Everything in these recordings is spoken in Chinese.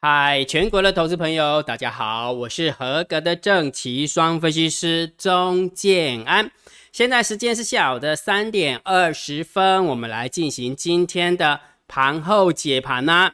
嗨，全国的投资朋友，大家好，我是合格的正奇双分析师钟建安。现在时间是下午的三点二十分，我们来进行今天的盘后解盘呢。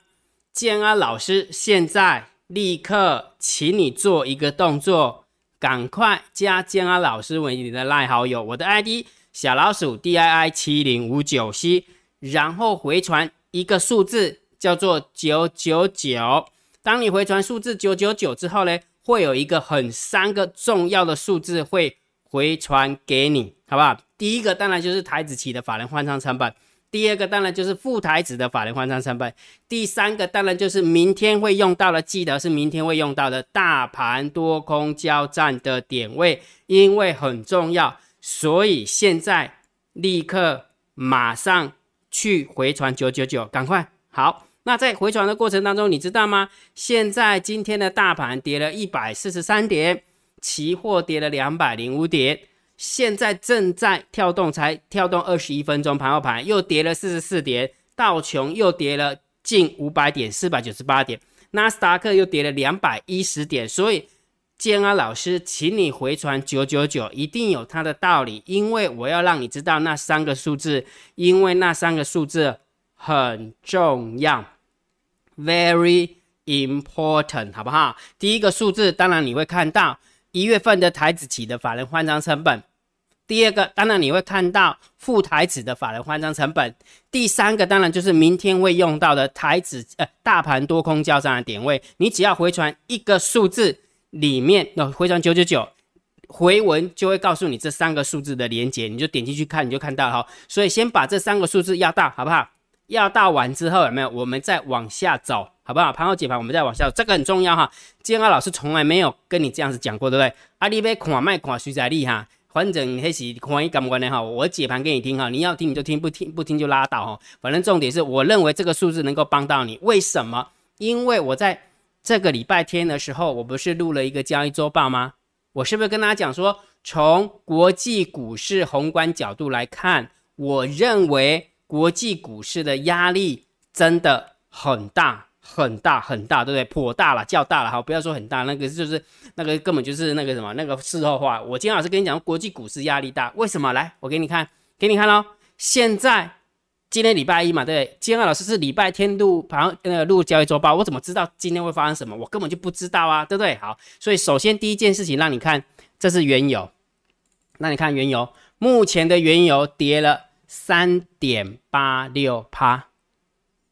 建安老师，现在立刻请你做一个动作，赶快加建安老师为你的赖好友，我的 ID 小老鼠 D I I 七零五九 C，然后回传一个数字，叫做九九九。当你回传数字九九九之后呢，会有一个很三个重要的数字会回传给你，好不好？第一个当然就是台子期的法人换仓成本，第二个当然就是副台子的法人换仓成本，第三个当然就是明天会用到的，记得是明天会用到的大盘多空交战的点位，因为很重要，所以现在立刻马上去回传九九九，赶快好。那在回传的过程当中，你知道吗？现在今天的大盘跌了一百四十三点，期货跌了两百零五点，现在正在跳动，才跳动二十一分钟，盘后盘又跌了四十四点，道琼又跌了近五百点，四百九十八点，纳斯达克又跌了两百一十点。所以建安老师，请你回传九九九，一定有它的道理，因为我要让你知道那三个数字，因为那三个数字很重要。Very important，好不好？第一个数字，当然你会看到一月份的台子起的法人换张成本。第二个，当然你会看到副台子的法人换张成本。第三个，当然就是明天会用到的台子呃大盘多空交战的点位。你只要回传一个数字里面，要回传九九九回文，就会告诉你这三个数字的连接，你就点进去看，你就看到哈。所以先把这三个数字要到，好不好？要到完之后有没有？我们再往下走，好不好？盘后解盘，我们再往下走，这个很重要哈。建安老师从来没有跟你这样子讲过，对不对？阿你别看卖看，徐在厉哈？反正那是看一感官的哈。我解盘给你听哈，你要听你就听，不听不听就拉倒哈。反正重点是我认为这个数字能够帮到你。为什么？因为我在这个礼拜天的时候，我不是录了一个交易周报吗？我是不是跟大家讲说，从国际股市宏观角度来看，我认为。国际股市的压力真的很大很大很大，对不对？颇大了，较大了，好，不要说很大，那个就是那个根本就是那个什么那个事后话。我今天老师跟你讲，国际股市压力大，为什么？来，我给你看，给你看喽。现在今天礼拜一嘛，对不对？今天老师是礼拜天录盘呃录交易周报，我怎么知道今天会发生什么？我根本就不知道啊，对不对？好，所以首先第一件事情让你看，这是原油，那你看原油，目前的原油跌了。三点八六趴，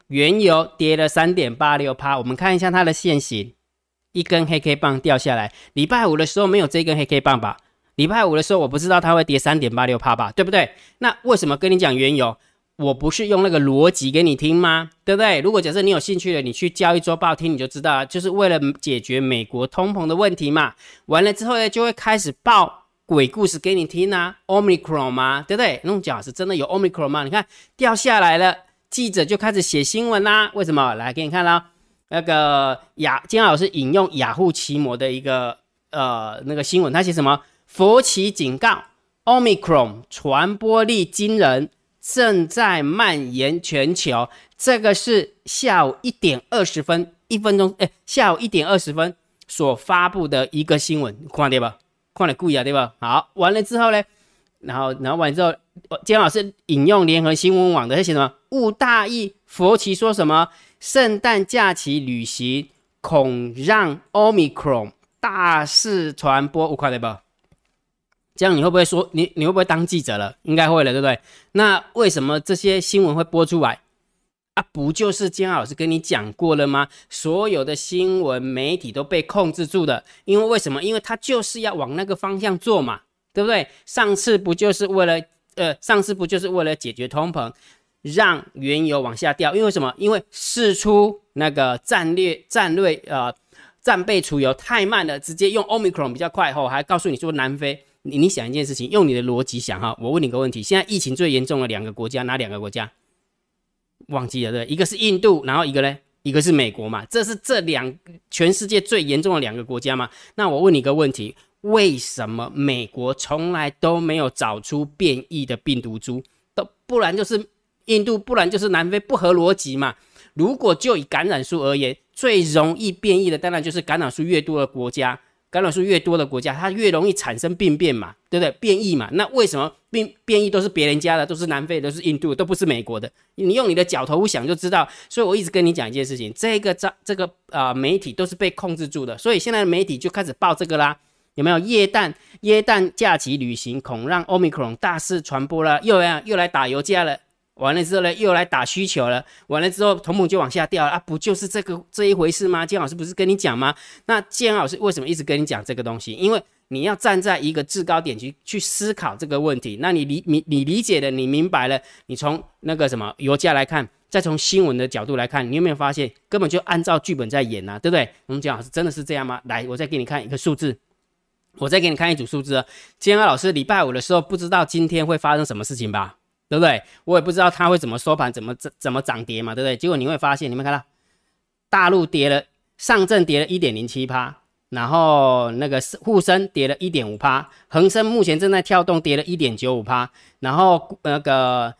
原油跌了三点八六趴。我们看一下它的线型，一根黑 K 棒掉下来。礼拜五的时候没有这根黑 K 棒吧？礼拜五的时候我不知道它会跌三点八六趴吧？对不对？那为什么跟你讲原油？我不是用那个逻辑给你听吗？对不对？如果假设你有兴趣的，你去交易周报听你就知道了，就是为了解决美国通膨的问题嘛。完了之后呢，就会开始报。鬼故事给你听啊，omicron 吗？对不对？那种讲是真的有 omicron 吗？你看掉下来了，记者就开始写新闻啦。为什么？来给你看啦，那个雅金老师引用雅虎奇摩的一个呃那个新闻，他写什么？佛奇警告，omicron 传播力惊人，正在蔓延全球。这个是下午一点二十分，一分钟，哎，下午一点二十分所发布的一个新闻，看到吧？看了故意啊，对吧？好，完了之后呢，然后，然后完之后，姜老师引用联合新闻网的，他写什么？误大意，佛奇说什么？圣诞假期旅行恐让 omicron 大肆传播，我快对吧？这样你会不会说你你会不会当记者了？应该会了，对不对？那为什么这些新闻会播出来？啊，不就是金老师跟你讲过了吗？所有的新闻媒体都被控制住的，因为为什么？因为他就是要往那个方向做嘛，对不对？上次不就是为了呃，上次不就是为了解决通膨，让原油往下掉？因为什么？因为试出那个战略战略呃战备储油太慢了，直接用 omicron 比较快后，还告诉你说南非，你你想一件事情，用你的逻辑想哈，我问你个问题，现在疫情最严重的两个国家哪两个国家？忘记了对，一个是印度，然后一个呢，一个是美国嘛，这是这两全世界最严重的两个国家嘛。那我问你一个问题，为什么美国从来都没有找出变异的病毒株？都不然就是印度，不然就是南非，不合逻辑嘛。如果就以感染数而言，最容易变异的，当然就是感染数越多的国家。感染数越多的国家，它越容易产生病变嘛，对不对？变异嘛，那为什么变变异都是别人家的，都是南非，都是印度，都不是美国的？你用你的脚头想就知道。所以我一直跟你讲一件事情，这个这这个啊媒体都是被控制住的，所以现在的媒体就开始报这个啦。有没有耶诞耶诞假期旅行恐让 omicron 大肆传播了？又要又来打油价了？完了之后呢，又来打需求了。完了之后，同盟就往下掉啊！不就是这个这一回事吗？建老师不是跟你讲吗？那建老师为什么一直跟你讲这个东西？因为你要站在一个制高点去去思考这个问题。那你理你你理解了，你明白了，你从那个什么油价来看，再从新闻的角度来看，你有没有发现根本就按照剧本在演啊？对不对？我们建老师真的是这样吗？来，我再给你看一个数字，我再给你看一组数字。建老师礼拜五的时候不知道今天会发生什么事情吧？对不对？我也不知道它会怎么收盘，怎么怎怎么涨跌嘛，对不对？结果你会发现，你们看到大陆跌了，上证跌了一点零七趴，然后那个沪深跌了一点五趴，恒生目前正在跳动，跌了一点九五趴，然后那个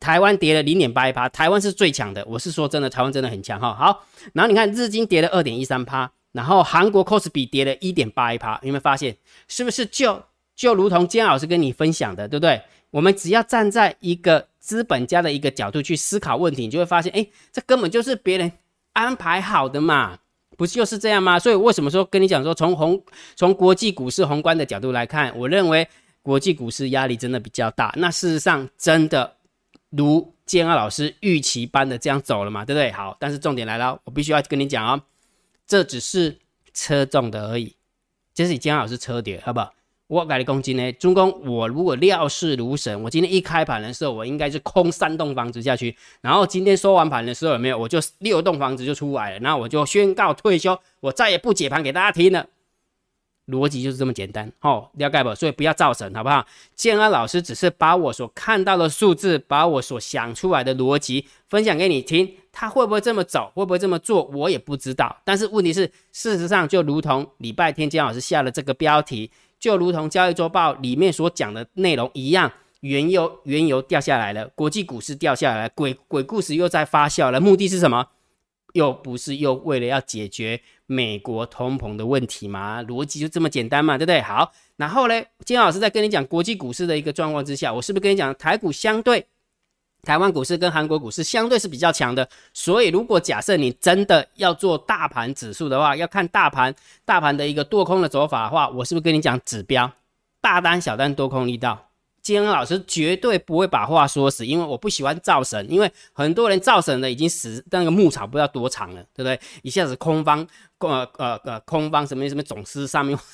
台湾跌了零点八一趴，台湾是最强的，我是说真的，台湾真的很强哈。好，然后你看日经跌了二点一三趴，然后韩国 c o s p 跌了一点八一趴，有没有发现？是不是就就如同姜老师跟你分享的，对不对？我们只要站在一个资本家的一个角度去思考问题，你就会发现，哎，这根本就是别人安排好的嘛，不就是这样吗？所以为什么说跟你讲说，从宏从国际股市宏观的角度来看，我认为国际股市压力真的比较大。那事实上真的如建二老师预期般的这样走了嘛，对不对？好，但是重点来了，我必须要跟你讲哦，这只是车重的而已，这是你建二老师车跌，好不好？我改的公斤呢？中公，我如果料事如神，我今天一开盘的时候，我应该是空三栋房子下去，然后今天收完盘的时候有没有？我就六栋房子就出来了，然后我就宣告退休，我再也不解盘给大家听了。逻辑就是这么简单，哦，了解不？所以不要造神，好不好？建安老师只是把我所看到的数字，把我所想出来的逻辑分享给你听，他会不会这么走，会不会这么做，我也不知道。但是问题是，事实上就如同礼拜天建老师下了这个标题。就如同交易周报里面所讲的内容一样，原油原油掉下来了，国际股市掉下来，鬼鬼故事又在发酵了。目的是什么？又不是又为了要解决美国通膨的问题吗？逻辑就这么简单嘛，对不对？好，然后呢，金老师在跟你讲国际股市的一个状况之下，我是不是跟你讲台股相对？台湾股市跟韩国股市相对是比较强的，所以如果假设你真的要做大盘指数的话，要看大盘大盘的一个多空的走法的话，我是不是跟你讲指标大单小单多空力道？金恩老师绝对不会把话说死，因为我不喜欢造神，因为很多人造神的已经死，那个牧草不知道多长了，对不对？一下子空方呃呃呃空方什么什么总司上面。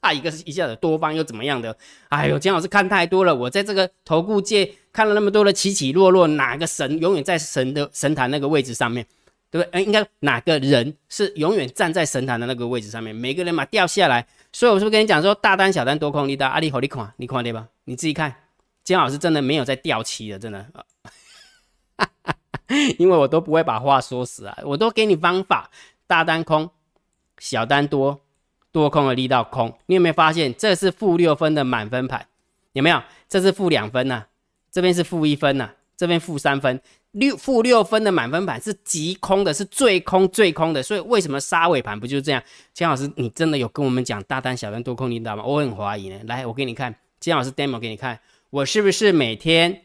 啊，一个是一下子多方又怎么样的？哎呦，姜老师看太多了。我在这个投顾界看了那么多的起起落落，哪个神永远在神的神坛那个位置上面，对不对？哎，应该哪个人是永远站在神坛的那个位置上面？每个人嘛掉下来，所以我是不是跟你讲说，大单小单多空力大，阿里好你看，你看对吧？你自己看，姜老师真的没有在掉期的，真的，因为我都不会把话说死啊，我都给你方法，大单空，小单多。多空的力道空，你有没有发现这是负六分的满分盘？有没有？这是负两分呐，这边是负一分呐，这边负三分，六负六分的满分盘是极空的，是最空最空的。所以为什么杀尾盘不就是这样？姜老师，你真的有跟我们讲大单小单多空你知道吗？我很怀疑呢。来，我给你看，姜老师 demo 给你看，我是不是每天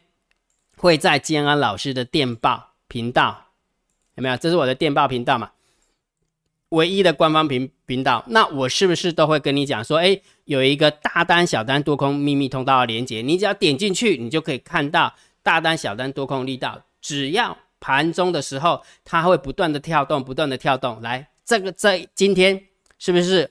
会在建安老师的电报频道？有没有？这是我的电报频道嘛？唯一的官方频频道，那我是不是都会跟你讲说，哎，有一个大单、小单、多空秘密通道的连接，你只要点进去，你就可以看到大单、小单、多空力道。只要盘中的时候，它会不断的跳动，不断的跳动。来，这个在今天是不是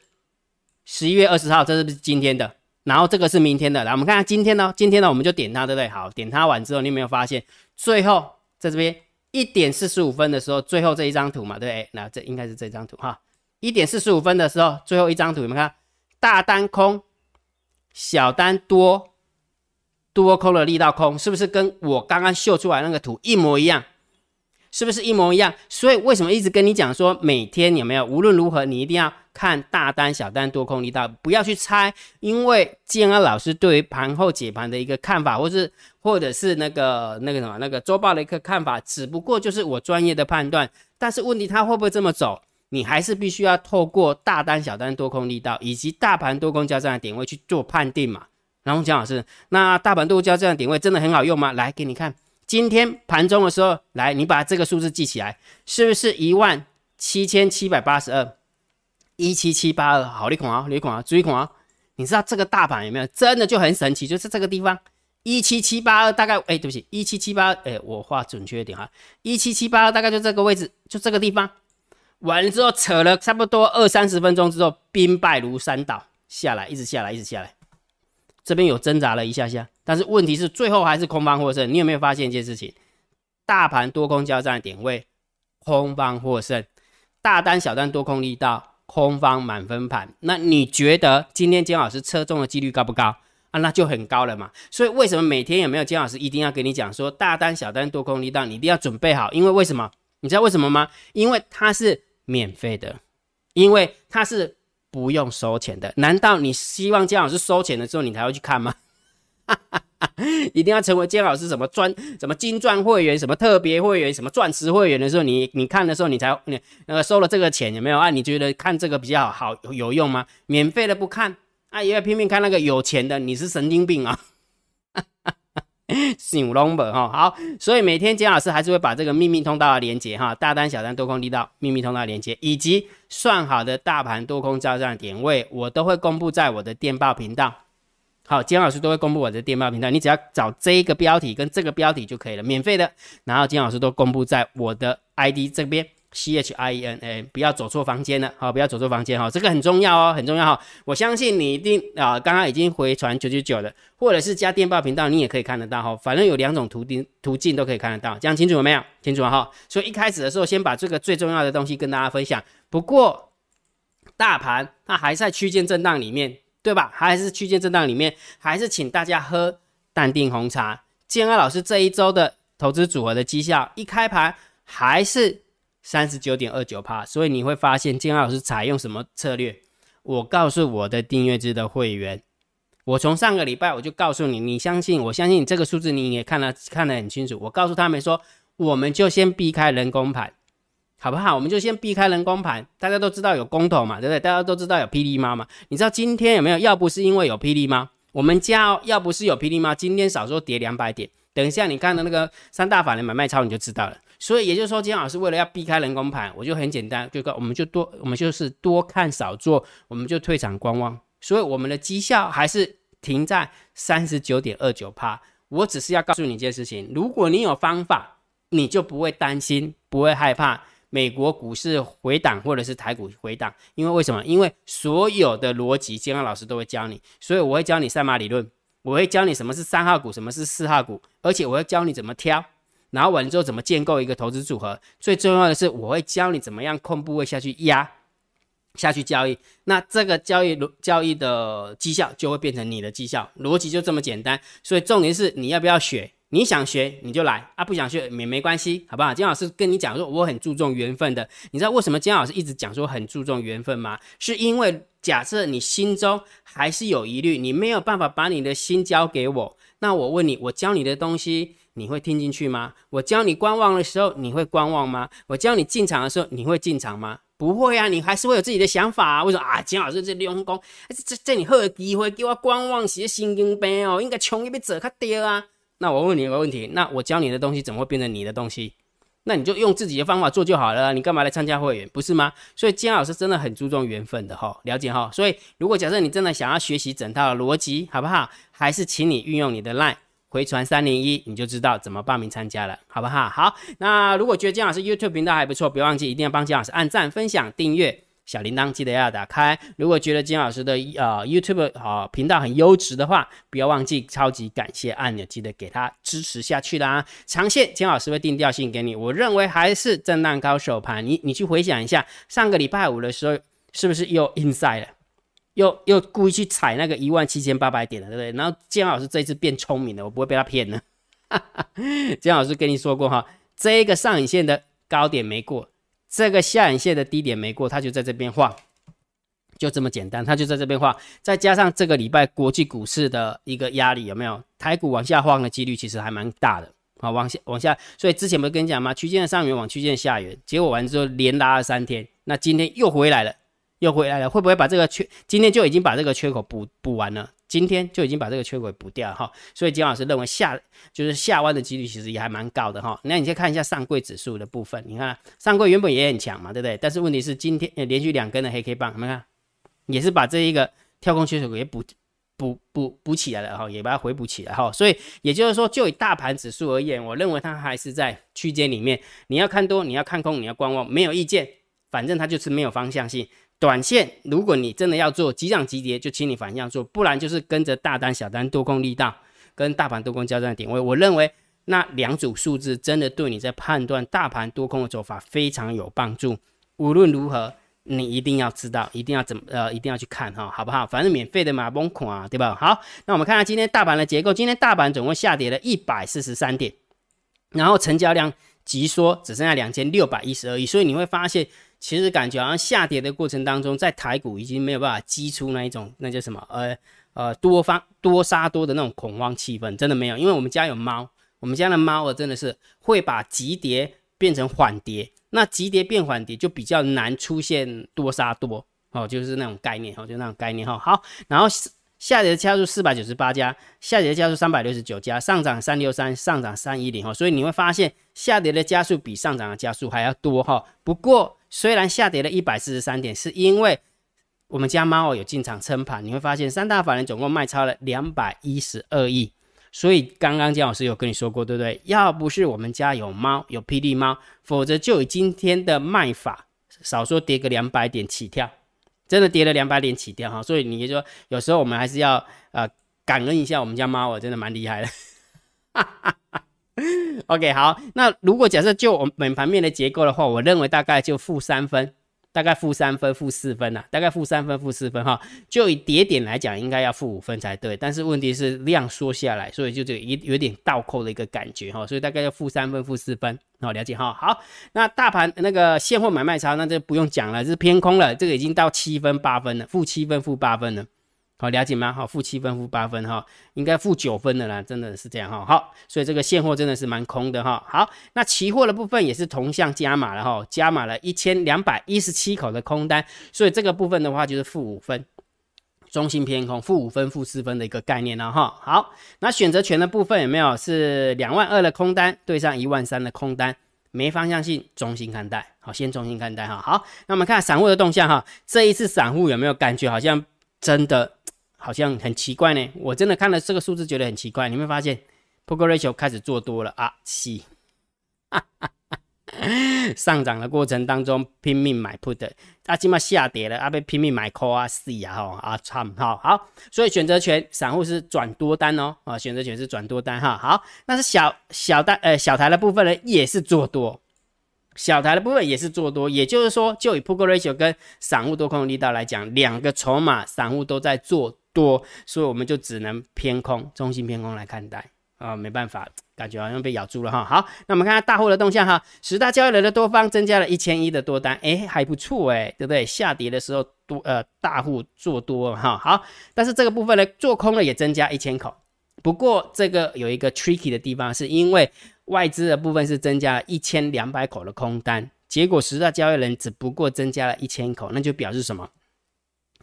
十一月二十号？这是不是今天的？然后这个是明天的。来，我们看看今天呢？今天呢，我们就点它，对不对？好，点它完之后，你有没有发现，最后在这边？一点四十五分的时候，最后这一张图嘛，对？那这应该是这张图哈。一点四十五分的时候，最后一张图，你们看，大单空，小单多，多空的力道空，是不是跟我刚刚秀出来那个图一模一样？是不是一模一样？所以为什么一直跟你讲说，每天有没有？无论如何，你一定要看大单、小单、多空力道，不要去猜，因为建安老师对于盘后解盘的一个看法，或是或者是那个那个什么那个周报的一个看法，只不过就是我专业的判断。但是问题他会不会这么走？你还是必须要透过大单、小单多空力道以及大盘多空交战的点位去做判定嘛。然后蒋老师，那大盘多空交战的点位真的很好用吗？来给你看，今天盘中的时候，来你把这个数字记起来，是不是一万七千七百八十二？一七七八二，好，你看啊，你看啊，注意看啊。你知道这个大盘有没有？真的就很神奇，就是这个地方一七七八二，大概哎，对不起，一七七八，哎，我画准确一点哈，一七七八二大概就这个位置，就这个地方。完了之后扯了差不多二三十分钟之后，兵败如山倒下来，一直下来，一直下来。这边有挣扎了一下下，但是问题是最后还是空方获胜。你有没有发现一件事情？大盘多空交战的点位，空方获胜，大单小单多空力道。空方满分盘，那你觉得今天姜老师车中的几率高不高啊？那就很高了嘛。所以为什么每天有没有姜老师一定要跟你讲说大单、小单、多空力道，你一定要准备好？因为为什么？你知道为什么吗？因为它是免费的，因为它是不用收钱的。难道你希望姜老师收钱的时候你才会去看吗？哈哈。一定要成为姜老师什么专什么金钻会员，什么特别会员，什么钻石会员的时候，你你看的时候，你才你那个收了这个钱有没有啊？你觉得看这个比较好有用吗？免费的不看啊，也要拼命看那个有钱的，你是神经病啊！醒 number 哈好，所以每天姜老师还是会把这个秘密通道的连接哈，大单小单多空力道秘密通道连接，以及算好的大盘多空交战点位，我都会公布在我的电报频道。好，金老师都会公布我的电报频道，你只要找这一个标题跟这个标题就可以了，免费的。然后金老师都公布在我的 ID 这边，C H I E N A，不要走错房间了，好，不要走错房间哈，这个很重要哦，很重要哈。我相信你一定啊，刚刚已经回传九九九的，或者是加电报频道，你也可以看得到哈，反正有两种途径途径都可以看得到，这样清楚了没有？清楚了哈。所以一开始的时候，先把这个最重要的东西跟大家分享。不过大盘它还在区间震荡里面。对吧？还是区间震荡里面，还是请大家喝淡定红茶。建安老师这一周的投资组合的绩效，一开盘还是三十九点二九帕，所以你会发现建安老师采用什么策略？我告诉我的订阅制的会员，我从上个礼拜我就告诉你，你相信我相信你这个数字你也看了看得很清楚。我告诉他们说，我们就先避开人工盘。好不好？我们就先避开人工盘，大家都知道有公投嘛，对不对？大家都知道有霹雳猫嘛？你知道今天有没有？要不是因为有霹雳猫，我们家要不是有霹雳猫，今天少说跌两百点。等一下你看的那个三大法人买卖超你就知道了。所以也就是说，金老师为了要避开人工盘，我就很简单，就告我们就多，我们就是多看少做，我们就退场观望。所以我们的绩效还是停在三十九点二九趴。我只是要告诉你一件事情：如果你有方法，你就不会担心，不会害怕。美国股市回档，或者是台股回档，因为为什么？因为所有的逻辑，健康老师都会教你，所以我会教你赛马理论，我会教你什么是三号股，什么是四号股，而且我会教你怎么挑，然后完之后怎么建构一个投资组合。最重要的是，我会教你怎么样控部位下去压，下去交易，那这个交易交易的绩效就会变成你的绩效，逻辑就这么简单。所以重点是你要不要学。你想学你就来啊，不想学也没关系，好不好？金老师跟你讲说，我很注重缘分的。你知道为什么金老师一直讲说很注重缘分吗？是因为假设你心中还是有疑虑，你没有办法把你的心交给我，那我问你，我教你的东西你会听进去吗？我教你观望的时候你会观望吗？我教你进场的时候你会进场吗？不会啊，你还是会有自己的想法啊。为什么啊？金老师这用功，这这你好的机会叫我观望写神经病哦，应该冲一笔走较对啊。那我问你一个问题，那我教你的东西怎么会变成你的东西？那你就用自己的方法做就好了，你干嘛来参加会员？不是吗？所以金老师真的很注重缘分的哈，了解哈。所以如果假设你真的想要学习整套逻辑，好不好？还是请你运用你的 LINE 回传三零一，你就知道怎么报名参加了，好不好？好，那如果觉得金老师 YouTube 频道还不错，别忘记一定要帮金老师按赞、分享、订阅。小铃铛记得要打开。如果觉得金老师的呃 YouTube 啊频道很优质的话，不要忘记超级感谢按钮，记得给他支持下去啦。长线金老师会定调性给你，我认为还是震荡高手盘。你你去回想一下，上个礼拜五的时候是不是又 inside 了，又又故意去踩那个一万七千八百点了，对不对？然后金老师这一次变聪明了，我不会被他骗了。金老师跟你说过哈，这个上影线的高点没过。这个下影线的低点没过，它就在这边画，就这么简单，它就在这边画。再加上这个礼拜国际股市的一个压力，有没有？台股往下晃的几率其实还蛮大的，好，往下往下，所以之前不是跟你讲吗？区间的上缘往区间下缘，结果完之后连拉了三天，那今天又回来了，又回来了，会不会把这个缺？今天就已经把这个缺口补补完了？今天就已经把这个缺口补掉哈，所以金老师认为下就是下弯的几率其实也还蛮高的哈。那你先看一下上柜指数的部分，你看上柜原本也很强嘛，对不对？但是问题是今天连续两根的黑 K 棒，你们看？也是把这一个跳空缺口给补补补补起来了哈，也把它回补起来哈。所以也就是说，就以大盘指数而言，我认为它还是在区间里面。你要看多，你要看空，你要观望，没有意见，反正它就是没有方向性。短线，如果你真的要做急涨急跌，就请你反向做，不然就是跟着大单、小单多空力道，跟大盘多空交战的点位。我认为那两组数字真的对你在判断大盘多空的走法非常有帮助。无论如何，你一定要知道，一定要怎么呃，一定要去看哈，好不好？反正免费的嘛，崩孔啊，对吧？好，那我们看看今天大盘的结构，今天大盘总共下跌了一百四十三点，然后成交量急缩，只剩下两千六百一十二亿，所以你会发现。其实感觉好像下跌的过程当中，在台股已经没有办法激出那一种，那叫什么？呃呃，多方多杀多的那种恐慌气氛，真的没有。因为我们家有猫，我们家的猫啊，真的是会把急跌变成缓跌，那急跌变缓跌就比较难出现多杀多哦，就是那种概念哦，就那种概念哈。好，然后下跌的家数四百九十八家，下跌的家数三百六十九家，上涨三六三，上涨三一零哈。所以你会发现下跌的家数比上涨的家数还要多哈。不过虽然下跌了一百四十三点，是因为我们家猫有进场撑盘，你会发现三大法人总共卖超了两百一十二亿。所以刚刚姜老师有跟你说过，对不对？要不是我们家有猫，有霹雳猫，否则就以今天的卖法，少说跌个两百点起跳，真的跌了两百点起跳哈。所以你说有时候我们还是要呃感恩一下我们家猫，我真的蛮厉害的。哈哈哈。OK，好，那如果假设就我们本盘面的结构的话，我认为大概就负三分，大概负三分、负四分呐，大概负三分、负四分哈。就以跌点来讲，应该要负五分才对。但是问题是量缩下来，所以就这个一有点倒扣的一个感觉哈，所以大概要负三分、负四分，好了解哈。好，那大盘那个现货买卖差，那就不用讲了，是偏空了，这个已经到七分、八分了，负七分、负八分了。好了解吗？好，负七分、负八分哈，应该负九分的啦，真的是这样哈。好，所以这个现货真的是蛮空的哈。好，那期货的部分也是同向加码了哈，加码了一千两百一十七口的空单，所以这个部分的话就是负五分，中心偏空，负五分、负四分的一个概念了哈。好，那选择权的部分有没有是两万二的空单对上一万三的空单，没方向性，中心看待。好，先中心看待哈。好，那我们看散户的动向哈，这一次散户有没有感觉好像真的？好像很奇怪呢，我真的看了这个数字觉得很奇怪。你会发现，Poker Ratio 开始做多了啊，七，上涨的过程当中拼命买 Put，啊，起码下跌了啊，被拼命买 Call 啊，C 啊，哈啊，惨，好好，所以选择权散户是转多单哦，啊，选择权是转多单哈，好，那是小小单呃小台的部分呢也是做多，小台的部分也是做多，也就是说，就以 Poker Ratio 跟散户多空力道来讲，两个筹码散户都在做。多，所以我们就只能偏空，中性偏空来看待啊，没办法，感觉好像被咬住了哈。好，那我们看下大户的动向哈，十大交易人的多方增加了一千一的多单，哎，还不错哎，对不对？下跌的时候多呃大户做多哈，好，但是这个部分呢，做空了也增加一千口，不过这个有一个 tricky 的地方，是因为外资的部分是增加一千两百口的空单，结果十大交易人只不过增加了一千口，那就表示什么？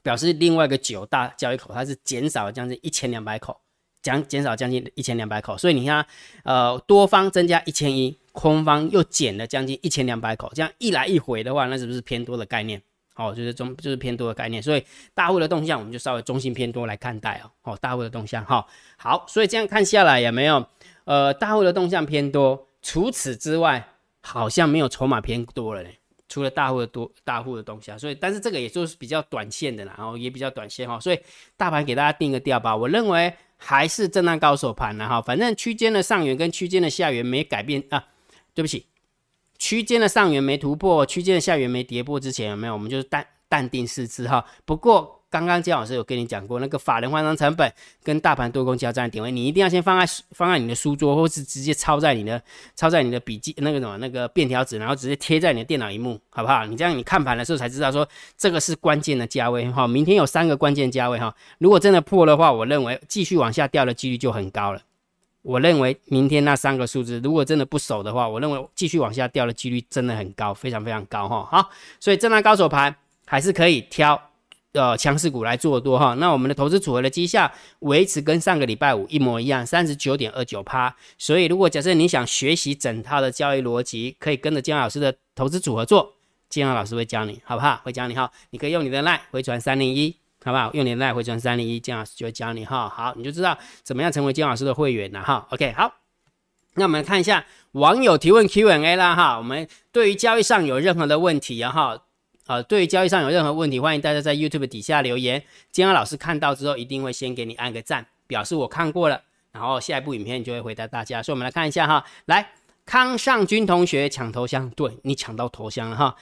表示另外一个九大交易口，它是减少了将近一千两百口，将减少将近一千两百口，所以你看，呃，多方增加一千一，空方又减了将近一千两百口，这样一来一回的话，那是不是偏多的概念？哦，就是中就是偏多的概念，所以大户的动向我们就稍微中性偏多来看待哦。哦，大户的动向哈，好，所以这样看下来有没有？呃，大户的动向偏多，除此之外，好像没有筹码偏多了嘞。除了大户的多大户的东西啊，所以但是这个也就是比较短线的啦，然后也比较短线哈，所以大盘给大家定个调吧，我认为还是震荡高手盘了哈，反正区间的上缘跟区间的下缘没改变啊，对不起，区间的上缘没突破，区间的下缘没跌破之前有没有？我们就是淡淡定四次哈，不过。刚刚姜老师有跟你讲过，那个法人换仓成本跟大盘多空交战的点位，你一定要先放在放在你的书桌，或是直接抄在你的抄在你的笔记那个什么那个便条纸，然后直接贴在你的电脑荧幕，好不好？你这样你看盘的时候才知道说这个是关键的价位哈。明天有三个关键价位哈，如果真的破的话，我认为继续往下掉的几率就很高了。我认为明天那三个数字如果真的不守的话，我认为继续往下掉的几率真的很高，非常非常高哈。好，所以震荡高手盘还是可以挑呃强势股来做多哈。那我们的投资组合的绩效维持跟上个礼拜五一模一样，三十九点二九趴。所以如果假设你想学习整套的交易逻辑，可以跟着姜老师的投资组合做，姜老师会教你，好不好？会教你哈。你可以用你的 line 回传三零一。好不好？用你的回传三零一，姜老师就会教你哈。好，你就知道怎么样成为姜老师的会员了哈。OK，好，那我们看一下网友提问 Q&A 啦哈。我们对于交易上有任何的问题然后呃，对于交易上有任何问题，欢迎大家在 YouTube 底下留言，姜老师看到之后一定会先给你按个赞，表示我看过了，然后下一部影片就会回答大家。所以我们来看一下哈，来康尚军同学抢头像，对你抢到头像了哈。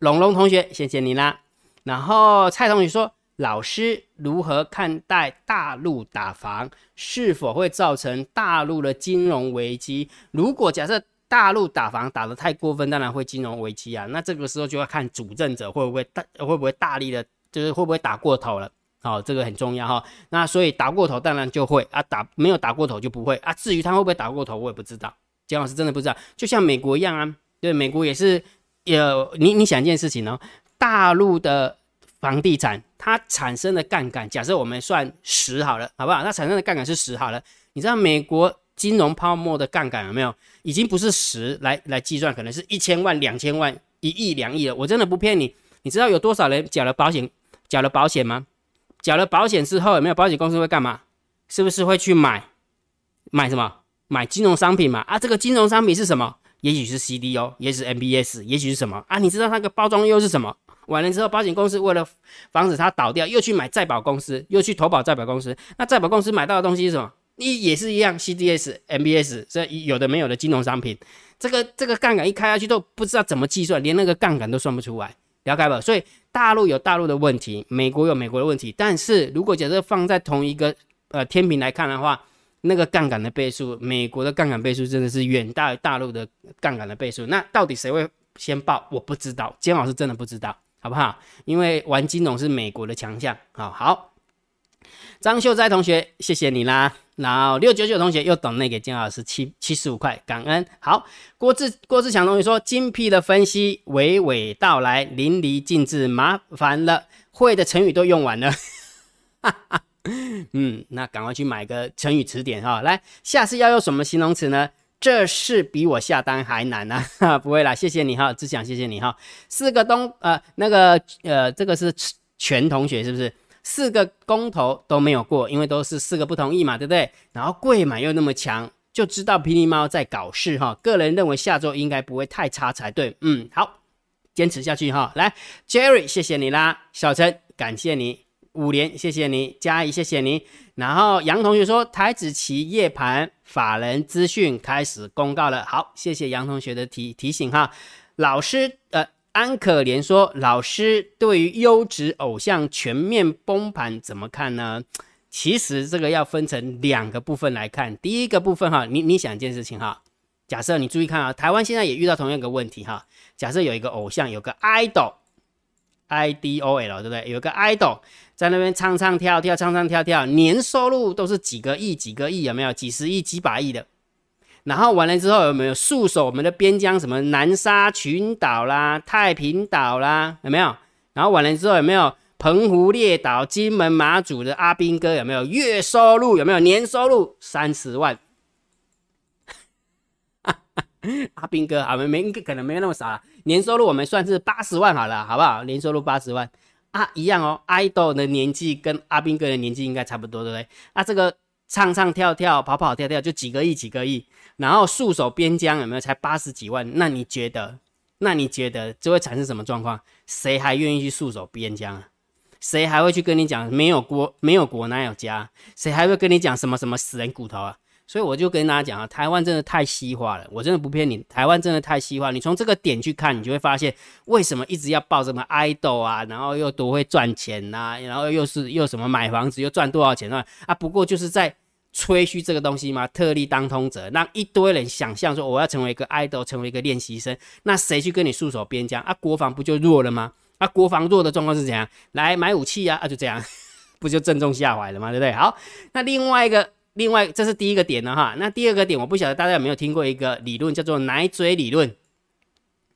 龙龙同学，谢谢你啦。然后蔡同学说。老师如何看待大陆打房？是否会造成大陆的金融危机？如果假设大陆打房打得太过分，当然会金融危机啊。那这个时候就要看主政者会不会大会不会大力的，就是会不会打过头了。好，这个很重要哈。那所以打过头当然就会啊，打没有打过头就不会啊。至于他会不会打过头，我也不知道。姜老师真的不知道。就像美国一样啊，对，美国也是有你你想一件事情哦，大陆的。房地产它产生的杠杆，假设我们算十好了，好不好？它产生的杠杆是十好了。你知道美国金融泡沫的杠杆有没有？已经不是十来来计算，可能是一千万、两千万、一亿、两亿了。我真的不骗你。你知道有多少人缴了保险？缴了保险吗？缴了保险之后，有没有保险公司会干嘛？是不是会去买买什么？买金融商品嘛？啊，这个金融商品是什么？也许是 CDO，也许是 MBS，也许是什么啊？你知道那个包装又是什么？完了之后，保险公司为了防止它倒掉，又去买再保公司，又去投保再保公司。那再保公司买到的东西是什么？你也是一样，CDS、MBS，这有的没有的金融商品。这个这个杠杆一开下去，都不知道怎么计算，连那个杠杆都算不出来，了解吧？所以大陆有大陆的问题，美国有美国的问题。但是如果假设放在同一个呃天平来看的话，那个杠杆的倍数，美国的杠杆倍数真的是远大于大陆的杠杆的倍数。那到底谁会先爆？我不知道，金老师真的不知道。好不好？因为玩金融是美国的强项。好好，张秀哉同学，谢谢你啦。然后六九九同学又等那个金老师七七十五块，感恩。好，郭志郭志强同学说，精辟的分析，娓娓道来，淋漓尽致，麻烦了，会的成语都用完了。哈哈，嗯，那赶快去买个成语词典哈。来，下次要用什么形容词呢？这是比我下单还难呢，不会啦，谢谢你哈，志强谢谢你哈。四个东呃那个呃这个是全同学是不是？四个公投都没有过，因为都是四个不同意嘛，对不对？然后贵买又那么强，就知道霹雳猫在搞事哈。个人认为下周应该不会太差才对，嗯，好，坚持下去哈。来，Jerry，谢谢你啦，小陈，感谢你。五连，谢谢你，嘉怡，谢谢你。然后杨同学说，台子期夜盘法人资讯开始公告了。好，谢谢杨同学的提提醒哈。老师，呃，安可怜说，老师对于优质偶像全面崩盘怎么看呢？其实这个要分成两个部分来看。第一个部分哈，你你想一件事情哈，假设你注意看啊，台湾现在也遇到同样一个问题哈。假设有一个偶像，有个 idol，I D O L，对不对？有个 idol。在那边唱唱跳跳，唱唱跳跳，年收入都是几个亿、几个亿，有没有？几十亿、几百亿的。然后完了之后，有没有戍守我们的边疆？什么南沙群岛啦、太平岛啦，有没有？然后完了之后，有没有澎湖列岛、金门马祖的阿兵哥？有没有月收入？有没有年收入三十万？阿兵哥，我们没可能没有那么少，年收入我们算是八十万好了，好不好？年收入八十万。啊，一样哦，idol 的年纪跟阿兵哥的年纪应该差不多，对不对？那这个唱唱跳跳、跑跑跳跳就几个亿、几个亿，然后戍守边疆有没有？才八十几万，那你觉得？那你觉得这会产生什么状况？谁还愿意去戍守边疆啊？谁还会去跟你讲没有国没有国哪有家？谁还会跟你讲什么什么死人骨头啊？所以我就跟大家讲啊，台湾真的太西化了，我真的不骗你，台湾真的太西化。你从这个点去看，你就会发现为什么一直要报什么爱豆啊，然后又多会赚钱呐，然后又是又什么买房子又赚多少钱啊？啊，不过就是在吹嘘这个东西吗，特立当通者，让一堆人想象说我要成为一个爱豆，成为一个练习生，那谁去跟你束手边疆啊？国防不就弱了吗？啊，国防弱的状况是怎样？来买武器啊？啊，就这样，不就正中下怀了吗？对不对？好，那另外一个。另外这是第一个点了哈。那第二个点，我不晓得大家有没有听过一个理论，叫做奶嘴理论。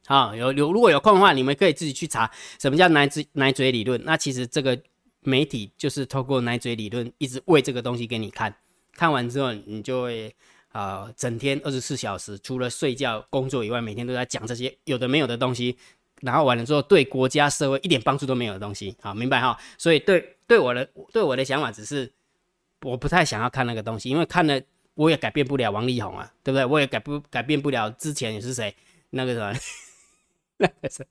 好，有有如果有空的话，你们可以自己去查什么叫奶嘴奶嘴理论。那其实这个媒体就是透过奶嘴理论一直喂这个东西给你看，看完之后你就会啊，整天二十四小时除了睡觉工作以外，每天都在讲这些有的没有的东西，然后完了之后对国家社会一点帮助都没有的东西。好，明白哈？所以对对我的对我的想法只是我不太想要看那个东西，因为看了我也改变不了王力宏啊，对不对？我也改不改变不了之前也是谁那个什么。那个是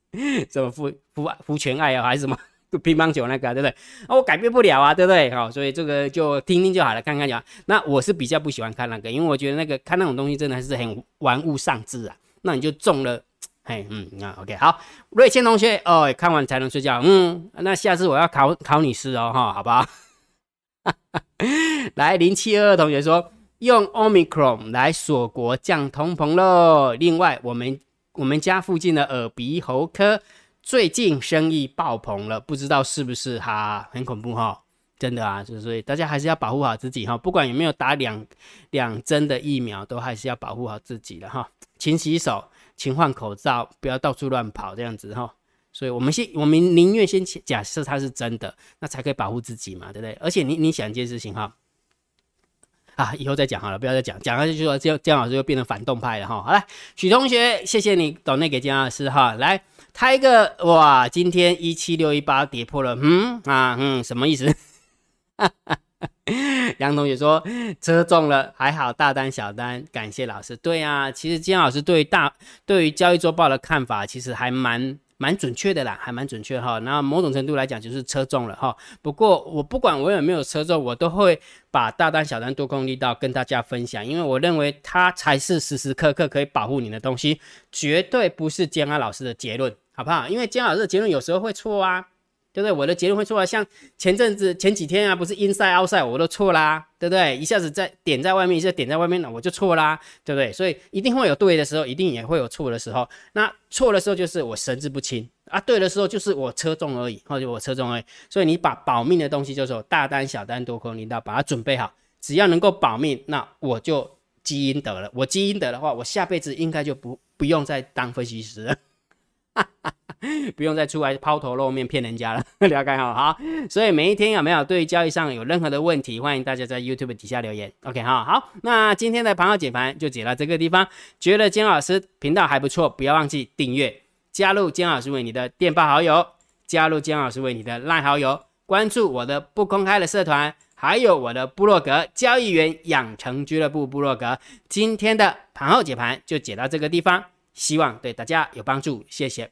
什么福福福全爱啊，还是什么乒乓球那个，对不对？啊，我改变不了啊，对不对？好，所以这个就听听就好了，看看就好。那我是比较不喜欢看那个，因为我觉得那个看那种东西真的是很玩物丧志啊。那你就中了，嘿，嗯，那 OK，好，瑞谦同学，哦，看完才能睡觉，嗯，那下次我要考考你试哦，哈，好不好？来，零七二二同学说用 Omicron 来锁国降通膨喽。另外，我们。我们家附近的耳鼻喉科最近生意爆棚了，不知道是不是哈？很恐怖哈，真的啊，就是所以大家还是要保护好自己哈，不管有没有打两两针的疫苗，都还是要保护好自己的哈，勤洗手，勤换口罩，不要到处乱跑这样子哈。所以我们先，我们宁愿先假设它是真的，那才可以保护自己嘛，对不对？而且你你想一件事情哈。啊，以后再讲好了，不要再讲，讲下去就说姜姜老师又变成反动派了哈。好了，许同学，谢谢你懂那给姜老师哈。来，他一个哇，今天一七六一八跌破了，嗯啊嗯，什么意思？杨同学说车中了，还好大单小单，感谢老师。对啊，其实金老师对大对于交易周报的看法，其实还蛮。蛮准确的啦，还蛮准确哈。那某种程度来讲，就是车中了哈。不过我不管我有没有车中，我都会把大单、小单、多空力道跟大家分享，因为我认为它才是时时刻刻可以保护你的东西，绝对不是姜安老师的结论，好不好？因为姜老师的结论有时候会错啊。对不对？我的结论会错啊，像前阵子前几天啊，不是 inside outside 我都错啦，对不对？一下子在点在外面，一下点在外面了，我就错啦，对不对？所以一定会有对的时候，一定也会有错的时候。那错的时候就是我神志不清啊，对的时候就是我车中而已，或者我车中而已。所以你把保命的东西，就是大单、小单、多空领导，把它准备好，只要能够保命，那我就积阴德了。我积阴德的话，我下辈子应该就不不用再当分析师了。不用再出来抛头露面骗人家了，了解好好。所以每一天有没有对交易上有任何的问题，欢迎大家在 YouTube 底下留言。OK 哈，好，那今天的盘后解盘就解到这个地方。觉得金老师频道还不错，不要忘记订阅，加入金老师为你的电报好友，加入金老师为你的烂好友，关注我的不公开的社团，还有我的部落格交易员养成俱乐部部落格。今天的盘后解盘就解到这个地方。希望对大家有帮助，谢谢，